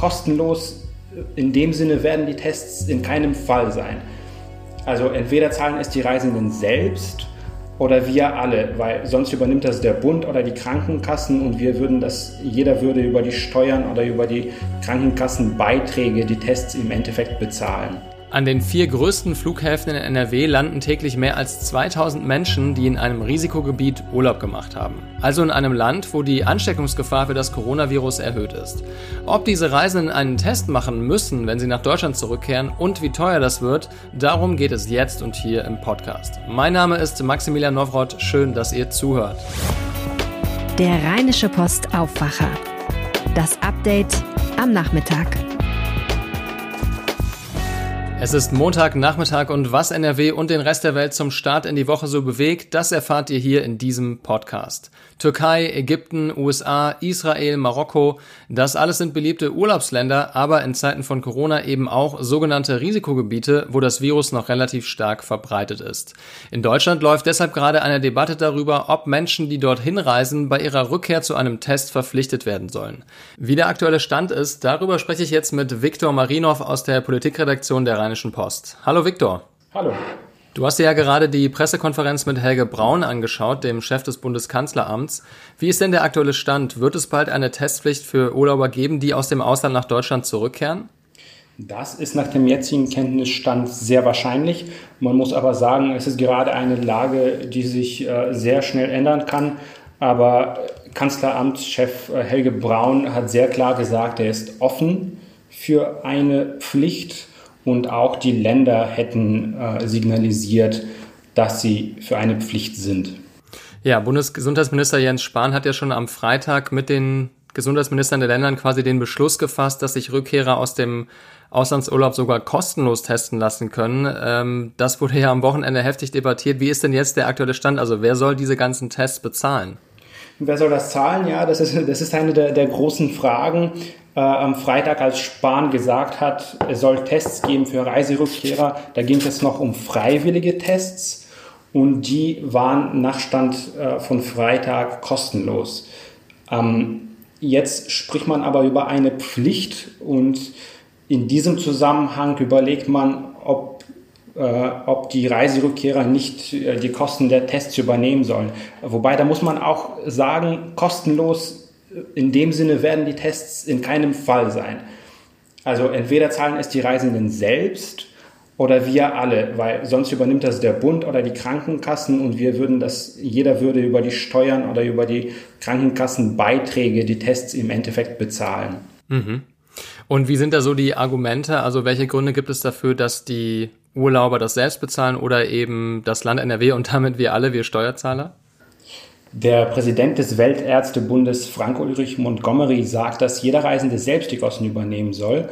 kostenlos in dem Sinne werden die Tests in keinem Fall sein. Also entweder zahlen es die Reisenden selbst oder wir alle, weil sonst übernimmt das der Bund oder die Krankenkassen und wir würden das, jeder würde über die Steuern oder über die Krankenkassenbeiträge die Tests im Endeffekt bezahlen. An den vier größten Flughäfen in NRW landen täglich mehr als 2000 Menschen, die in einem Risikogebiet Urlaub gemacht haben. Also in einem Land, wo die Ansteckungsgefahr für das Coronavirus erhöht ist. Ob diese Reisenden einen Test machen müssen, wenn sie nach Deutschland zurückkehren und wie teuer das wird, darum geht es jetzt und hier im Podcast. Mein Name ist Maximilian Nowroth, schön, dass ihr zuhört. Der Rheinische Post Aufwacher. Das Update am Nachmittag. Es ist Montagnachmittag und was NRW und den Rest der Welt zum Start in die Woche so bewegt, das erfahrt ihr hier in diesem Podcast. Türkei, Ägypten, USA, Israel, Marokko, das alles sind beliebte Urlaubsländer, aber in Zeiten von Corona eben auch sogenannte Risikogebiete, wo das Virus noch relativ stark verbreitet ist. In Deutschland läuft deshalb gerade eine Debatte darüber, ob Menschen, die dorthin reisen, bei ihrer Rückkehr zu einem Test verpflichtet werden sollen. Wie der aktuelle Stand ist, darüber spreche ich jetzt mit Viktor Marinov aus der Politikredaktion der Rheinischen Post. Hallo Viktor. Hallo. Du hast dir ja gerade die Pressekonferenz mit Helge Braun angeschaut, dem Chef des Bundeskanzleramts. Wie ist denn der aktuelle Stand? Wird es bald eine Testpflicht für Urlauber geben, die aus dem Ausland nach Deutschland zurückkehren? Das ist nach dem jetzigen Kenntnisstand sehr wahrscheinlich. Man muss aber sagen, es ist gerade eine Lage, die sich äh, sehr schnell ändern kann. Aber Kanzleramtschef äh, Helge Braun hat sehr klar gesagt, er ist offen für eine Pflicht und auch die Länder hätten äh, signalisiert, dass sie für eine Pflicht sind. Ja, Bundesgesundheitsminister Jens Spahn hat ja schon am Freitag mit den Gesundheitsministern der Ländern quasi den Beschluss gefasst, dass sich Rückkehrer aus dem Auslandsurlaub sogar kostenlos testen lassen können. Ähm, das wurde ja am Wochenende heftig debattiert. Wie ist denn jetzt der aktuelle Stand? Also wer soll diese ganzen Tests bezahlen? Wer soll das zahlen? Ja, das ist, das ist eine der, der großen Fragen äh, am Freitag, als Spahn gesagt hat, es soll Tests geben für Reiserückkehrer. Da ging es noch um freiwillige Tests und die waren nach Stand äh, von Freitag kostenlos. Ähm, jetzt spricht man aber über eine Pflicht und in diesem Zusammenhang überlegt man, ob, ob die Reiserückkehrer nicht äh, die Kosten der Tests übernehmen sollen. Wobei, da muss man auch sagen, kostenlos in dem Sinne werden die Tests in keinem Fall sein. Also entweder zahlen es die Reisenden selbst oder wir alle, weil sonst übernimmt das der Bund oder die Krankenkassen und wir würden das, jeder würde über die Steuern oder über die Krankenkassenbeiträge die Tests im Endeffekt bezahlen. Mhm. Und wie sind da so die Argumente? Also welche Gründe gibt es dafür, dass die Urlauber das selbst bezahlen oder eben das Land NRW und damit wir alle, wir Steuerzahler? Der Präsident des Weltärztebundes Frank-Ulrich Montgomery sagt, dass jeder Reisende selbst die Kosten übernehmen soll.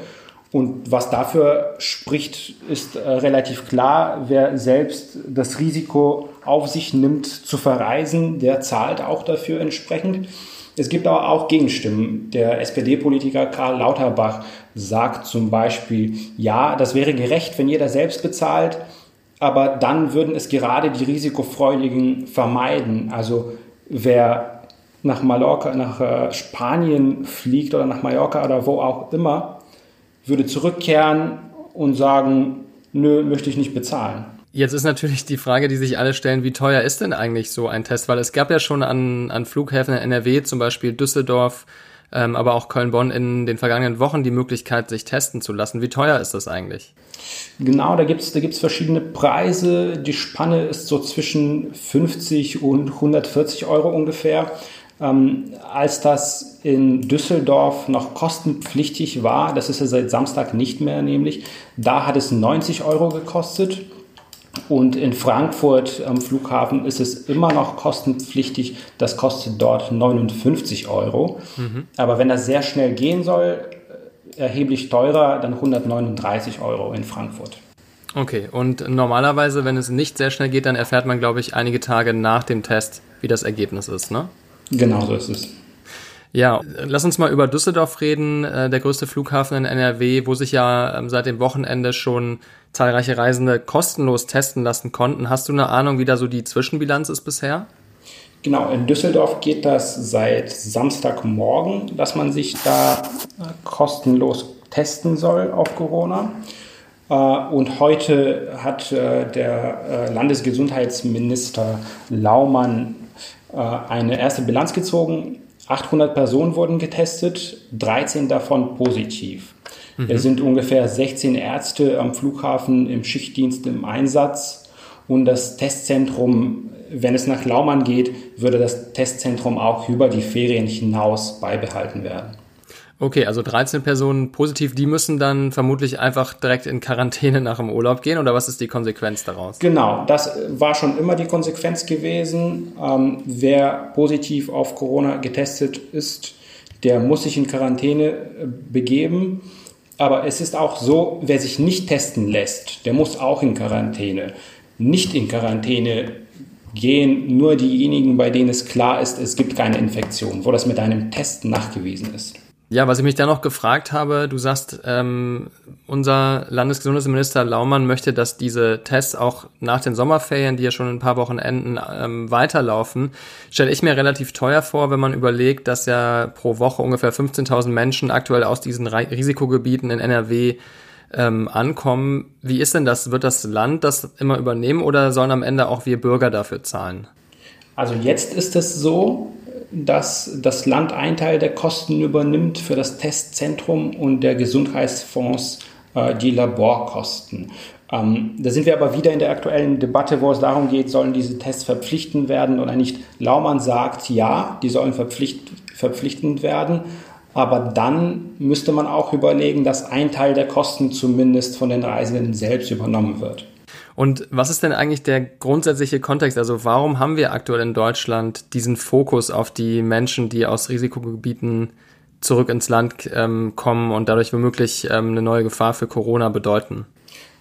Und was dafür spricht, ist äh, relativ klar. Wer selbst das Risiko auf sich nimmt zu verreisen, der zahlt auch dafür entsprechend. Es gibt aber auch Gegenstimmen. Der SPD-Politiker Karl Lauterbach sagt zum Beispiel, ja, das wäre gerecht, wenn jeder selbst bezahlt, aber dann würden es gerade die Risikofreudigen vermeiden. Also wer nach Mallorca, nach äh, Spanien fliegt oder nach Mallorca oder wo auch immer, würde zurückkehren und sagen, nö, möchte ich nicht bezahlen. Jetzt ist natürlich die Frage, die sich alle stellen, wie teuer ist denn eigentlich so ein Test? Weil es gab ja schon an, an Flughäfen in NRW, zum Beispiel Düsseldorf, ähm, aber auch Köln-Bonn in den vergangenen Wochen die Möglichkeit, sich testen zu lassen. Wie teuer ist das eigentlich? Genau, da gibt es da gibt's verschiedene Preise. Die Spanne ist so zwischen 50 und 140 Euro ungefähr. Ähm, als das in Düsseldorf noch kostenpflichtig war, das ist ja seit Samstag nicht mehr nämlich, da hat es 90 Euro gekostet. Und in Frankfurt am Flughafen ist es immer noch kostenpflichtig. Das kostet dort 59 Euro. Mhm. Aber wenn das sehr schnell gehen soll, äh, erheblich teurer, dann 139 Euro in Frankfurt. Okay, und normalerweise, wenn es nicht sehr schnell geht, dann erfährt man, glaube ich, einige Tage nach dem Test, wie das Ergebnis ist, ne? Genau so ist es. Ja, lass uns mal über Düsseldorf reden, äh, der größte Flughafen in NRW, wo sich ja ähm, seit dem Wochenende schon zahlreiche Reisende kostenlos testen lassen konnten. Hast du eine Ahnung, wie da so die Zwischenbilanz ist bisher? Genau, in Düsseldorf geht das seit Samstagmorgen, dass man sich da kostenlos testen soll auf Corona. Äh, und heute hat äh, der äh, Landesgesundheitsminister Laumann eine erste Bilanz gezogen. 800 Personen wurden getestet, 13 davon positiv. Mhm. Es sind ungefähr 16 Ärzte am Flughafen im Schichtdienst im Einsatz und das Testzentrum, wenn es nach Laumann geht, würde das Testzentrum auch über die Ferien hinaus beibehalten werden. Okay, also 13 Personen positiv, die müssen dann vermutlich einfach direkt in Quarantäne nach dem Urlaub gehen oder was ist die Konsequenz daraus? Genau, das war schon immer die Konsequenz gewesen. Ähm, wer positiv auf Corona getestet ist, der muss sich in Quarantäne äh, begeben. Aber es ist auch so, wer sich nicht testen lässt, der muss auch in Quarantäne. Nicht in Quarantäne gehen nur diejenigen, bei denen es klar ist, es gibt keine Infektion, wo das mit einem Test nachgewiesen ist. Ja, was ich mich da noch gefragt habe, du sagst, ähm, unser Landesgesundheitsminister Laumann möchte, dass diese Tests auch nach den Sommerferien, die ja schon in ein paar Wochen enden, ähm, weiterlaufen. Stelle ich mir relativ teuer vor, wenn man überlegt, dass ja pro Woche ungefähr 15.000 Menschen aktuell aus diesen Risikogebieten in NRW ähm, ankommen. Wie ist denn das? Wird das Land das immer übernehmen oder sollen am Ende auch wir Bürger dafür zahlen? Also jetzt ist es so, dass das Land einen Teil der Kosten übernimmt für das Testzentrum und der Gesundheitsfonds äh, die Laborkosten. Ähm, da sind wir aber wieder in der aktuellen Debatte, wo es darum geht, sollen diese Tests verpflichtend werden oder nicht. Laumann sagt, ja, die sollen verpflicht, verpflichtend werden. Aber dann müsste man auch überlegen, dass ein Teil der Kosten zumindest von den Reisenden selbst übernommen wird. Und was ist denn eigentlich der grundsätzliche Kontext? Also warum haben wir aktuell in Deutschland diesen Fokus auf die Menschen, die aus Risikogebieten zurück ins Land ähm, kommen und dadurch womöglich ähm, eine neue Gefahr für Corona bedeuten?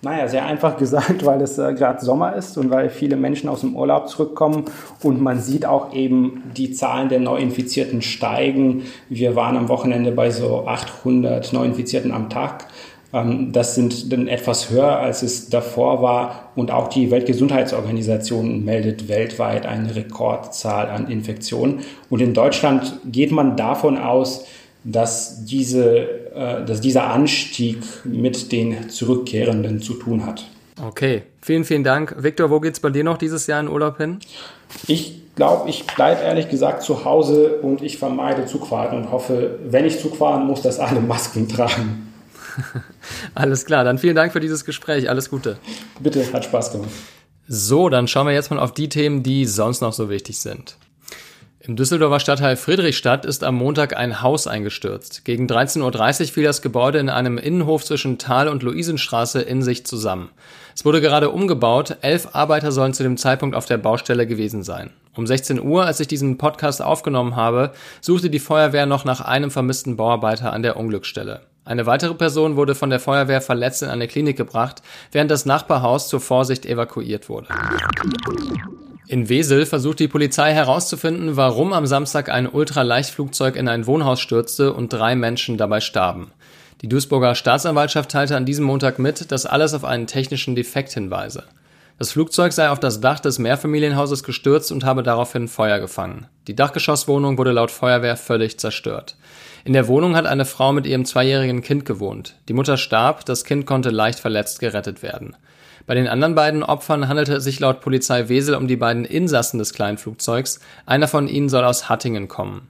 Naja, sehr einfach gesagt, weil es äh, gerade Sommer ist und weil viele Menschen aus dem Urlaub zurückkommen und man sieht auch eben die Zahlen der Neuinfizierten steigen. Wir waren am Wochenende bei so 800 Neuinfizierten am Tag. Ähm, das sind dann etwas höher, als es davor war. Und auch die Weltgesundheitsorganisation meldet weltweit eine Rekordzahl an Infektionen. Und in Deutschland geht man davon aus, dass, diese, äh, dass dieser Anstieg mit den Zurückkehrenden zu tun hat. Okay, vielen, vielen Dank. Viktor, wo geht es bei dir noch dieses Jahr in Urlaub hin? Ich glaube, ich bleibe ehrlich gesagt zu Hause und ich vermeide Zugfahrten und hoffe, wenn ich Zug fahren muss, dass alle Masken tragen. Alles klar, dann vielen Dank für dieses Gespräch. Alles Gute. Bitte, hat Spaß gemacht. So, dann schauen wir jetzt mal auf die Themen, die sonst noch so wichtig sind. Im Düsseldorfer Stadtteil Friedrichstadt ist am Montag ein Haus eingestürzt. Gegen 13.30 Uhr fiel das Gebäude in einem Innenhof zwischen Tal- und Luisenstraße in sich zusammen. Es wurde gerade umgebaut, elf Arbeiter sollen zu dem Zeitpunkt auf der Baustelle gewesen sein. Um 16 Uhr, als ich diesen Podcast aufgenommen habe, suchte die Feuerwehr noch nach einem vermissten Bauarbeiter an der Unglücksstelle. Eine weitere Person wurde von der Feuerwehr verletzt in eine Klinik gebracht, während das Nachbarhaus zur Vorsicht evakuiert wurde. In Wesel versucht die Polizei herauszufinden, warum am Samstag ein Ultraleichtflugzeug in ein Wohnhaus stürzte und drei Menschen dabei starben. Die Duisburger Staatsanwaltschaft teilte an diesem Montag mit, dass alles auf einen technischen Defekt hinweise. Das Flugzeug sei auf das Dach des Mehrfamilienhauses gestürzt und habe daraufhin Feuer gefangen. Die Dachgeschosswohnung wurde laut Feuerwehr völlig zerstört. In der Wohnung hat eine Frau mit ihrem zweijährigen Kind gewohnt. Die Mutter starb, das Kind konnte leicht verletzt gerettet werden. Bei den anderen beiden Opfern handelte es sich laut Polizei Wesel um die beiden Insassen des kleinen Flugzeugs. Einer von ihnen soll aus Hattingen kommen.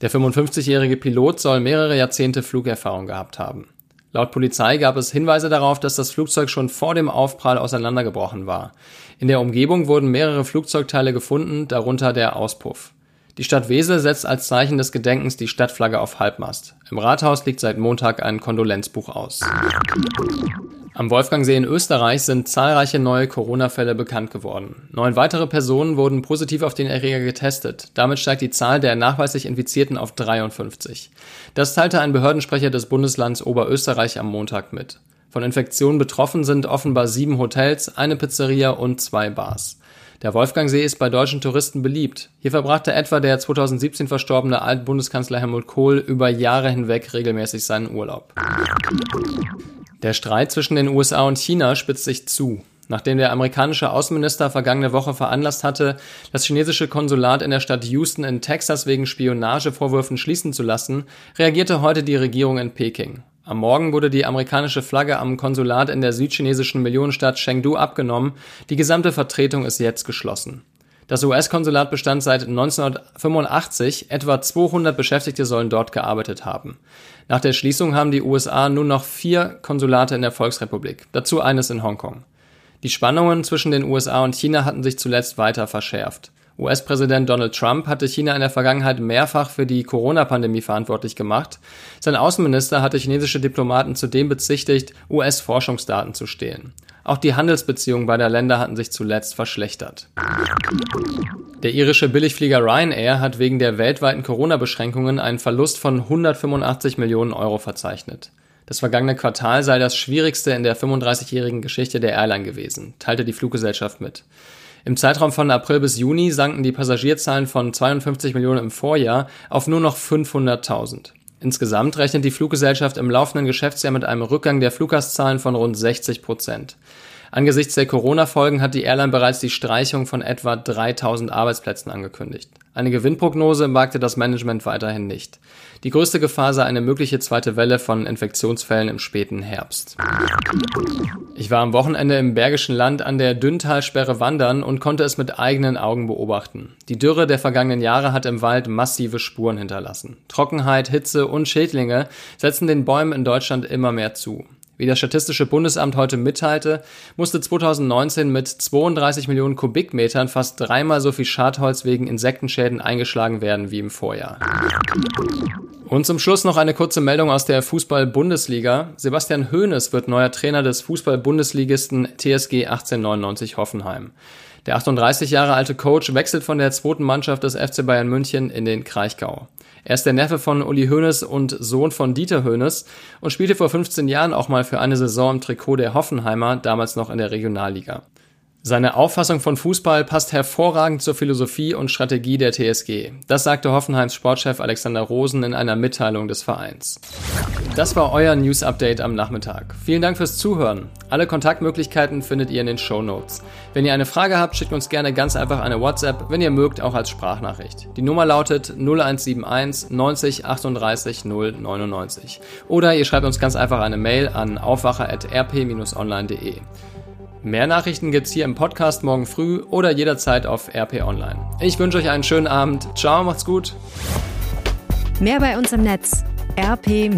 Der 55-jährige Pilot soll mehrere Jahrzehnte Flugerfahrung gehabt haben. Laut Polizei gab es Hinweise darauf, dass das Flugzeug schon vor dem Aufprall auseinandergebrochen war. In der Umgebung wurden mehrere Flugzeugteile gefunden, darunter der Auspuff. Die Stadt Wesel setzt als Zeichen des Gedenkens die Stadtflagge auf Halbmast. Im Rathaus liegt seit Montag ein Kondolenzbuch aus. Am Wolfgangsee in Österreich sind zahlreiche neue Corona-Fälle bekannt geworden. Neun weitere Personen wurden positiv auf den Erreger getestet. Damit steigt die Zahl der nachweislich Infizierten auf 53. Das teilte ein Behördensprecher des Bundeslands Oberösterreich am Montag mit. Von Infektionen betroffen sind offenbar sieben Hotels, eine Pizzeria und zwei Bars. Der Wolfgangsee ist bei deutschen Touristen beliebt. Hier verbrachte etwa der 2017 verstorbene Altbundeskanzler Helmut Kohl über Jahre hinweg regelmäßig seinen Urlaub. Der Streit zwischen den USA und China spitzt sich zu. nachdem der amerikanische Außenminister vergangene Woche veranlasst hatte, das chinesische Konsulat in der Stadt Houston in Texas wegen Spionagevorwürfen schließen zu lassen, reagierte heute die Regierung in Peking. Am Morgen wurde die amerikanische Flagge am Konsulat in der südchinesischen Millionenstadt Chengdu abgenommen, die gesamte Vertretung ist jetzt geschlossen. Das US-Konsulat bestand seit 1985, etwa 200 Beschäftigte sollen dort gearbeitet haben. Nach der Schließung haben die USA nun noch vier Konsulate in der Volksrepublik, dazu eines in Hongkong. Die Spannungen zwischen den USA und China hatten sich zuletzt weiter verschärft. US-Präsident Donald Trump hatte China in der Vergangenheit mehrfach für die Corona-Pandemie verantwortlich gemacht. Sein Außenminister hatte chinesische Diplomaten zudem bezichtigt, US-Forschungsdaten zu stehlen. Auch die Handelsbeziehungen beider Länder hatten sich zuletzt verschlechtert. Der irische Billigflieger Ryanair hat wegen der weltweiten Corona-Beschränkungen einen Verlust von 185 Millionen Euro verzeichnet. Das vergangene Quartal sei das schwierigste in der 35-jährigen Geschichte der Airline gewesen, teilte die Fluggesellschaft mit. Im Zeitraum von April bis Juni sanken die Passagierzahlen von 52 Millionen im Vorjahr auf nur noch 500.000. Insgesamt rechnet die Fluggesellschaft im laufenden Geschäftsjahr mit einem Rückgang der Fluggastzahlen von rund 60 Prozent. Angesichts der Corona-Folgen hat die Airline bereits die Streichung von etwa 3000 Arbeitsplätzen angekündigt. Eine Gewinnprognose wagte das Management weiterhin nicht. Die größte Gefahr sei eine mögliche zweite Welle von Infektionsfällen im späten Herbst. Ich war am Wochenende im Bergischen Land an der Dünntalsperre wandern und konnte es mit eigenen Augen beobachten. Die Dürre der vergangenen Jahre hat im Wald massive Spuren hinterlassen. Trockenheit, Hitze und Schädlinge setzen den Bäumen in Deutschland immer mehr zu. Wie das Statistische Bundesamt heute mitteilte, musste 2019 mit 32 Millionen Kubikmetern fast dreimal so viel Schadholz wegen Insektenschäden eingeschlagen werden wie im Vorjahr. Und zum Schluss noch eine kurze Meldung aus der Fußball-Bundesliga. Sebastian Hoeneß wird neuer Trainer des Fußball-Bundesligisten TSG 1899 Hoffenheim. Der 38 Jahre alte Coach wechselt von der zweiten Mannschaft des FC Bayern München in den Kraichgau. Er ist der Neffe von Uli Hoeneß und Sohn von Dieter Hoeneß und spielte vor 15 Jahren auch mal für eine Saison im Trikot der Hoffenheimer, damals noch in der Regionalliga. Seine Auffassung von Fußball passt hervorragend zur Philosophie und Strategie der TSG. Das sagte Hoffenheims Sportchef Alexander Rosen in einer Mitteilung des Vereins. Das war euer News Update am Nachmittag. Vielen Dank fürs Zuhören. Alle Kontaktmöglichkeiten findet ihr in den Show Notes. Wenn ihr eine Frage habt, schickt uns gerne ganz einfach eine WhatsApp, wenn ihr mögt, auch als Sprachnachricht. Die Nummer lautet 0171 90 38 099. Oder ihr schreibt uns ganz einfach eine Mail an aufwacher.rp-online.de. Mehr Nachrichten gibt's hier im Podcast morgen früh oder jederzeit auf RP Online. Ich wünsche euch einen schönen Abend. Ciao, macht's gut. Mehr bei uns im Netz rp-online.de